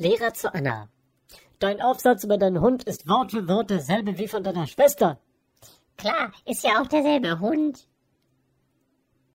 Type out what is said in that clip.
Lehrer zu Anna. Dein Aufsatz über deinen Hund ist Wort für Wort derselbe wie von deiner Schwester. Klar, ist ja auch derselbe Hund.